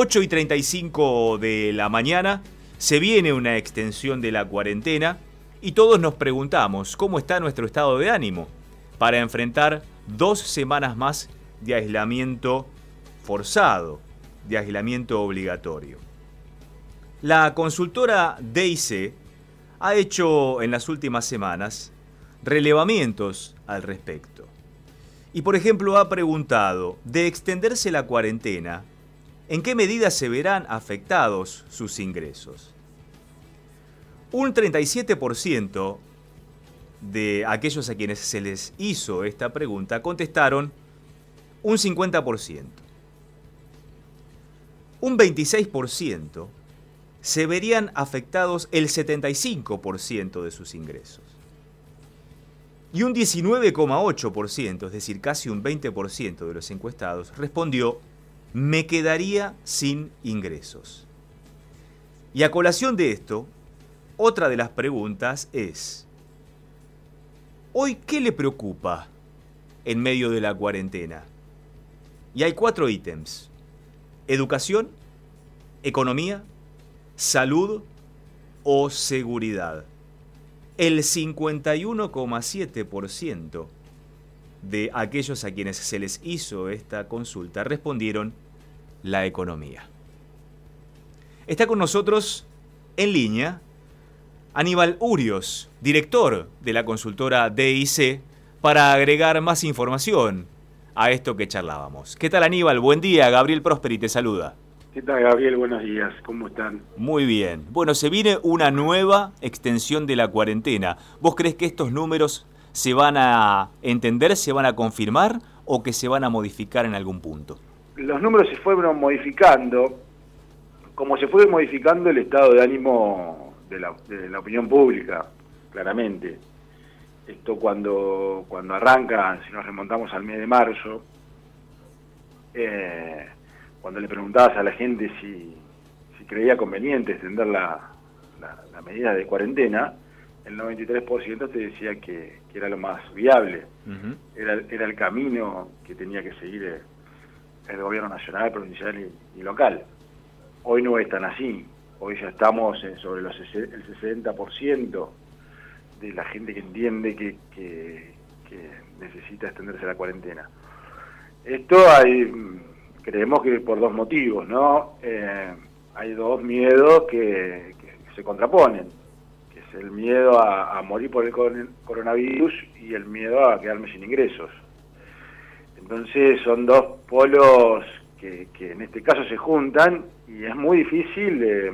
8 y 35 de la mañana, se viene una extensión de la cuarentena y todos nos preguntamos cómo está nuestro estado de ánimo para enfrentar dos semanas más de aislamiento forzado, de aislamiento obligatorio. La consultora DIC ha hecho en las últimas semanas relevamientos al respecto. Y por ejemplo ha preguntado, de extenderse la cuarentena, ¿en qué medida se verán afectados sus ingresos? Un 37% de aquellos a quienes se les hizo esta pregunta contestaron un 50%. Un 26% se verían afectados el 75% de sus ingresos. Y un 19,8%, es decir, casi un 20% de los encuestados, respondió, me quedaría sin ingresos. Y a colación de esto, otra de las preguntas es, ¿hoy qué le preocupa en medio de la cuarentena? Y hay cuatro ítems. Educación, economía, salud o seguridad. El 51,7% de aquellos a quienes se les hizo esta consulta respondieron la economía. Está con nosotros en línea Aníbal Urios, director de la consultora DIC, para agregar más información a esto que charlábamos. ¿Qué tal Aníbal? Buen día, Gabriel Prosperi te saluda. ¿Qué tal, Gabriel? Buenos días, ¿cómo están? Muy bien. Bueno, se viene una nueva extensión de la cuarentena. ¿Vos crees que estos números se van a entender, se van a confirmar o que se van a modificar en algún punto? Los números se fueron modificando, como se fue modificando el estado de ánimo de la, opinión pública, claramente. Esto cuando, cuando arranca, si nos remontamos al mes de marzo, eh, cuando le preguntabas a la gente si, creía conveniente extender la, medida de cuarentena, el 93% te decía que, era lo más viable, era, era el camino que tenía que seguir el, gobierno nacional, provincial y, local. Hoy no es tan así, hoy ya estamos sobre los, el 60% de la gente que entiende que, que necesita extenderse la cuarentena. Esto hay creemos que por dos motivos, ¿no? Eh, hay dos miedos que, se contraponen, que el miedo a, morir por el coronavirus y el miedo a quedarme sin ingresos. Entonces son dos polos que, en este caso se juntan y es muy difícil eh,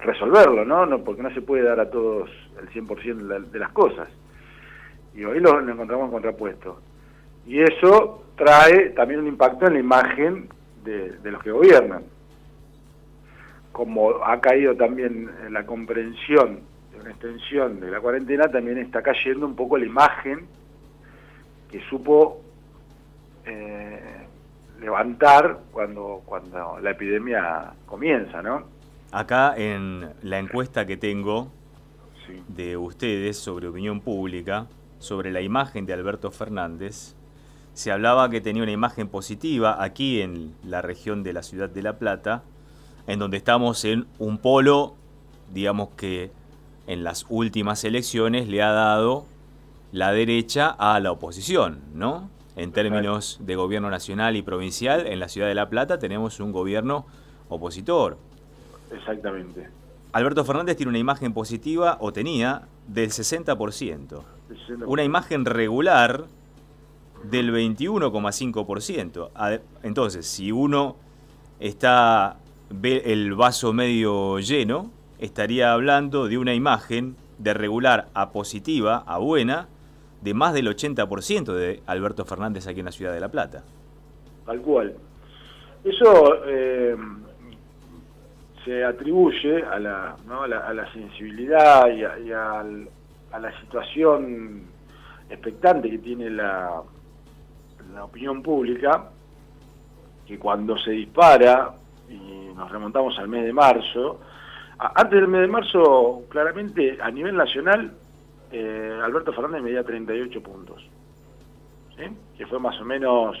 resolverlo, ¿no? ¿no? Porque no se puede dar a todos el 100% de, las cosas. Y hoy lo, lo encontramos contrapuesto. Y eso trae también un impacto en la imagen de, los que gobiernan. Como ha caído también la comprensión de una extensión de la cuarentena, también está cayendo un poco la imagen que supo eh, levantar cuando, cuando la epidemia comienza, ¿no? Acá en la encuesta que tengo de ustedes sobre opinión pública, sobre la imagen de Alberto Fernández, se hablaba que tenía una imagen positiva aquí en la región de la ciudad de La Plata, en donde estamos en un polo, digamos que en las últimas elecciones le ha dado la derecha a la oposición, ¿no? En términos de gobierno nacional y provincial, en la ciudad de La Plata tenemos un gobierno opositor. Exactamente. Alberto Fernández tiene una imagen positiva, o tenía, del 60%. Una imagen regular del 21,5%. Entonces, si uno está ve el vaso medio lleno, estaría hablando de una imagen de regular a positiva, a buena, de más del 80% de Alberto Fernández aquí en la ciudad de La Plata. Tal cual. Eso eh, se atribuye a la, a la, sensibilidad y, a la situación expectante que tiene la, la opinión pública que cuando se dispara, y nos remontamos al mes de marzo, antes del mes de marzo, claramente a nivel nacional, eh, Alberto Fernández medía 38 puntos, que fue más o menos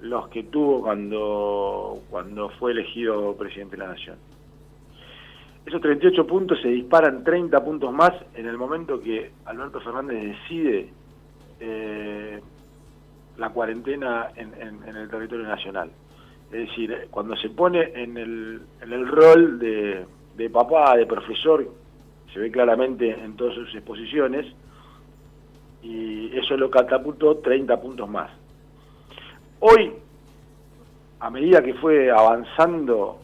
los que tuvo cuando, cuando fue elegido presidente de la Nación. Esos 38 puntos se disparan 30 puntos más en el momento que Alberto Fernández decide eh, la cuarentena en, el territorio nacional. Es decir, cuando se pone en el, en el rol de, de papá, de profesor, se ve claramente en todas sus exposiciones, y eso lo catapultó 30 puntos más. Hoy, a medida que fue avanzando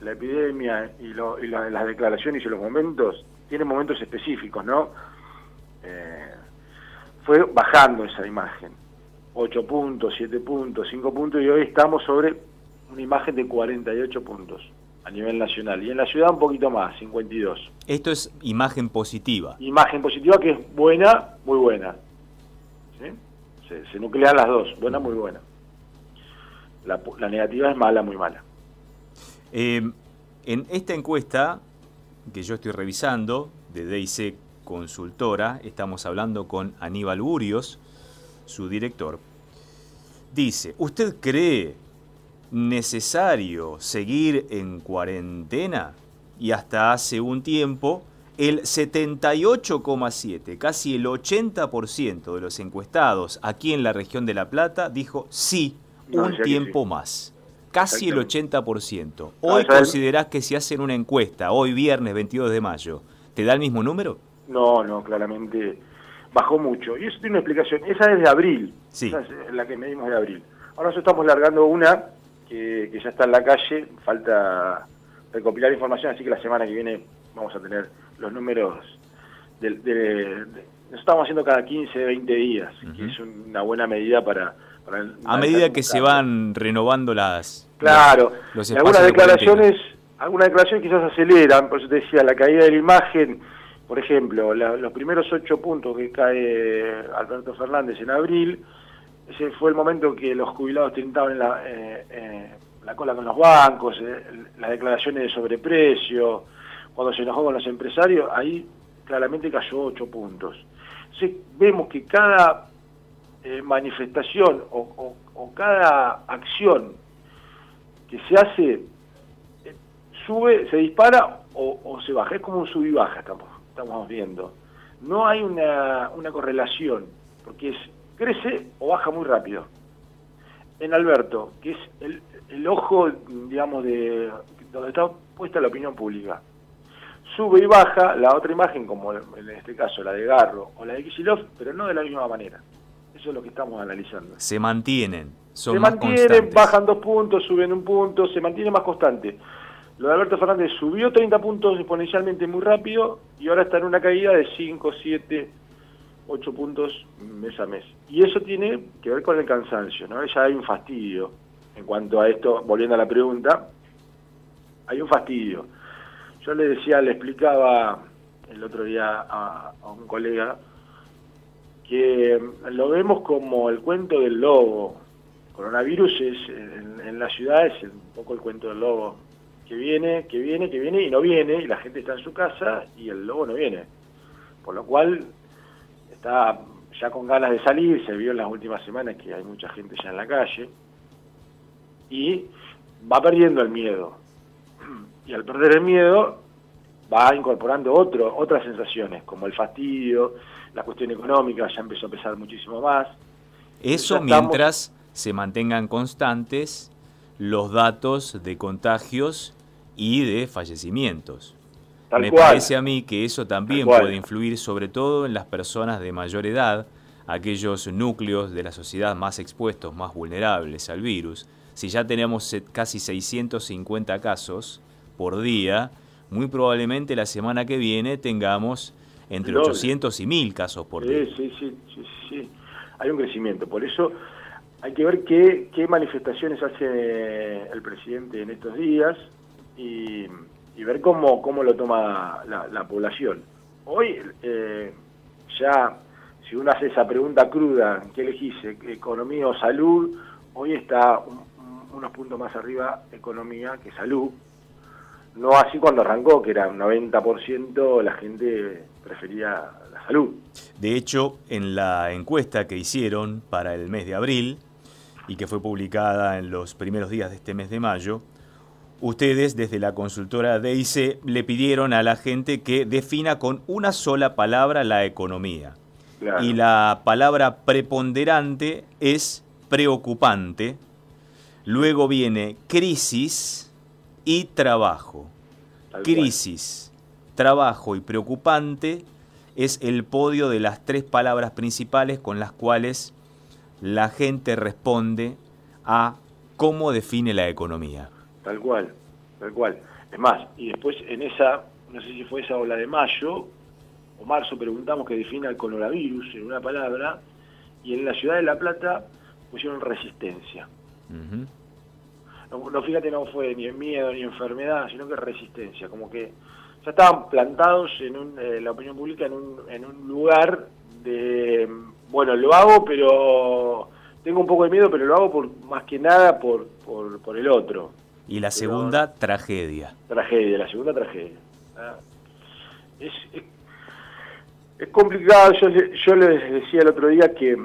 la epidemia y, las declaraciones y los momentos, tiene momentos específicos, ¿no? Eh, fue bajando esa imagen. 8 puntos, 7 puntos, 5 puntos y hoy estamos sobre una imagen de 48 puntos a nivel nacional. Y en la ciudad un poquito más, 52. Esto es imagen positiva. Imagen positiva que es buena, muy buena. Se, nuclean las dos, buena, muy buena. La, negativa es mala, muy mala. Eh, en esta encuesta que yo estoy revisando, de DIC Consultora, estamos hablando con Aníbal Urios, su director, dice, ¿usted cree necesario seguir en cuarentena? Y hasta hace un tiempo, el 78,7, casi el 80% de los encuestados aquí en la región de La Plata dijo sí, un tiempo más. Casi el 80%. Hoy considerás que si hacen una encuesta, hoy viernes 22 de mayo, ¿te da el mismo número? No, no, claramente bajó mucho. Y eso tiene una explicación. Esa es de abril. Sí. Esa es la que medimos de abril. Ahora nosotros estamos largando una que, ya está en la calle, falta recopilar información, así que la semana que viene vamos a tener los números de, de, estamos haciendo cada 15, 20 días, que es una buena medida para... a medida que se van renovando las... Claro, algunas declaraciones, algunas declaraciones quizás aceleran, por eso te decía, la caída de la imagen, por ejemplo, los primeros ocho puntos que cae Alberto Fernández en abril, ese fue el momento que los jubilados tentaban en la, eh, eh, la cola con los bancos, eh, las declaraciones de sobreprecio, cuando se enojó con los empresarios, ahí claramente cayó ocho puntos. Entonces vemos que cada manifestación o, cada acción que se hace sube, se dispara o, se baja, es como un sub y baja estamos, estamos viendo. No hay una, una correlación, porque es crece o baja muy rápido. En Alberto, que es el, ojo, digamos, de donde está puesta la opinión pública, sube y baja la otra imagen, como en este caso la de Garro o la de Kicillof, pero no de la misma manera. Eso es lo que estamos analizando. Se mantienen, son Se mantienen, bajan dos puntos, suben un punto, se mantiene más constante. Lo de Alberto Fernández subió 30 puntos exponencialmente muy rápido y ahora está en una caída de 5, 7, 8 puntos mes a mes. Y eso tiene que ver con el cansancio, ¿no? Ya hay un fastidio en cuanto a esto, volviendo a la pregunta, hay un fastidio. Yo le decía, le explicaba el otro día a, un colega que lo vemos como el cuento del lobo. Coronavirus es en, en la ciudad es un poco el cuento del lobo que viene, que viene, que viene y no viene, y la gente está en su casa y el lobo no viene. Por lo cual está ya con ganas de salir, se vio en las últimas semanas que hay mucha gente ya en la calle, y va perdiendo el miedo. Y al perder el miedo va incorporando otro, otras sensaciones, como el fastidio, la cuestión económica ya empezó a pesar muchísimo más. Eso mientras se mantengan constantes los datos de contagios y de fallecimientos. Me parece a mí que eso también puede influir sobre todo en las personas de mayor edad, aquellos núcleos de la sociedad más expuestos, más vulnerables al virus. Si ya tenemos casi 650 casos por día, muy probablemente la semana que viene tengamos entre 800 y 1000 casos por día. Sí, sí, sí, sí, hay un crecimiento. Por eso hay que ver qué, qué manifestaciones hace el presidente en estos días y y ver cómo, cómo lo toma la, población. Hoy eh, ya, si uno hace esa pregunta cruda, ¿qué elegís? ¿Economía o salud? Hoy está unos puntos más arriba economía que salud. No así cuando arrancó, que era un 90% la gente prefería la salud. De hecho, en la encuesta que hicieron para el mes de abril, y que fue publicada en los primeros días de este mes de mayo, ustedes desde la consultora DIC le pidieron a la gente que defina con una sola palabra la economía. Y la palabra preponderante es preocupante, luego viene crisis y trabajo. crisis, trabajo y preocupante es el podio de las tres palabras principales con las cuales la gente responde a cómo define la economía. Tal cual, tal cual. Es más, y después en esa, no sé si fue esa o la de mayo, o marzo, preguntamos que defina el coronavirus en una palabra, y en la ciudad de La Plata pusieron resistencia. no, fíjate, no fue ni miedo ni enfermedad, sino que resistencia, como que ya estaban plantados en un, eh, la opinión pública en un, en un lugar de, bueno, lo hago, pero tengo un poco de miedo, pero lo hago por más que nada por, por, el otro. Y la segunda tragedia. Tragedia, la segunda tragedia. Ah, es, es, complicado, yo, yo les decía el otro día que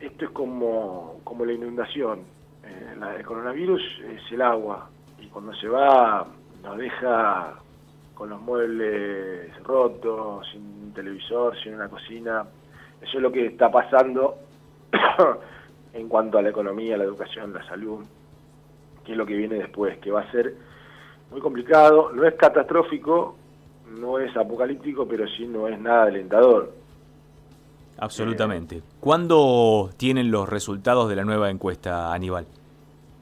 esto es como, como la inundación. Eh, el coronavirus es el agua y cuando se va nos deja con los muebles rotos, sin televisor, sin una cocina. Eso es lo que está pasando en cuanto a la economía, la educación, la salud, que es lo que viene después, que va a ser muy complicado, no es catastrófico, no es apocalíptico, pero sí no es nada alentador. Absolutamente. ¿Cuándo tienen los resultados de la nueva encuesta, Aníbal?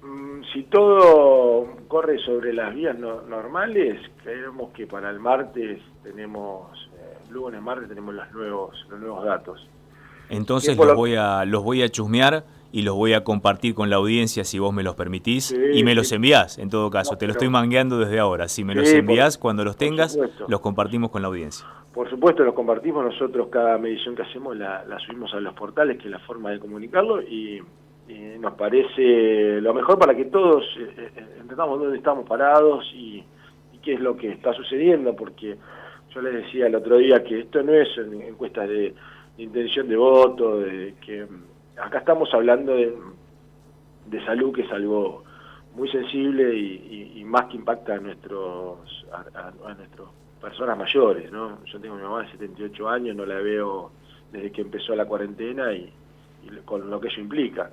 Mm, si todo corre sobre las vías normales, creemos que para el martes tenemos, eh, lunes, martes tenemos los nuevos, los nuevos datos. Entonces los, voy a, los voy a chusmear y los voy a compartir con la audiencia si vos me los permitís y me los envías en todo caso. Te lo estoy mangueando desde ahora. Si me los envías cuando los tengas, los compartimos con la audiencia. Por supuesto, los compartimos. Nosotros cada medición que hacemos la, la subimos a los portales, que es la forma de comunicarlo, y nos parece lo mejor para que todos eh, eh, entendamos dónde estamos parados y, qué es lo que está sucediendo, porque yo les decía el otro día que esto no es encuesta de, intención de voto, de que acá estamos hablando de, salud, que es algo muy sensible y, más que impacta a nuestros a, nuestras personas mayores, ¿no? Yo tengo a mi mamá de 78 años, no la veo desde que empezó la cuarentena y con lo que eso implica.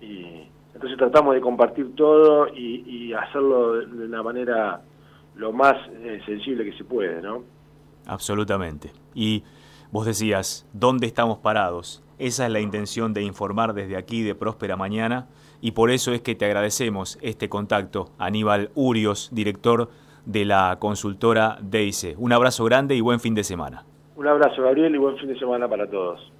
Y entonces tratamos de compartir todo y, hacerlo de una manera lo más eh, sensible que se puede, ¿no? Absolutamente. Y vos decías, ¿dónde estamos parados? Esa es la intención de informar desde aquí de Próspera Mañana y por eso es que te agradecemos este contacto, Aníbal Urios, director de la consultora DEICE. Un abrazo grande y buen fin de semana. Un abrazo, Gabriel, y buen fin de semana para todos.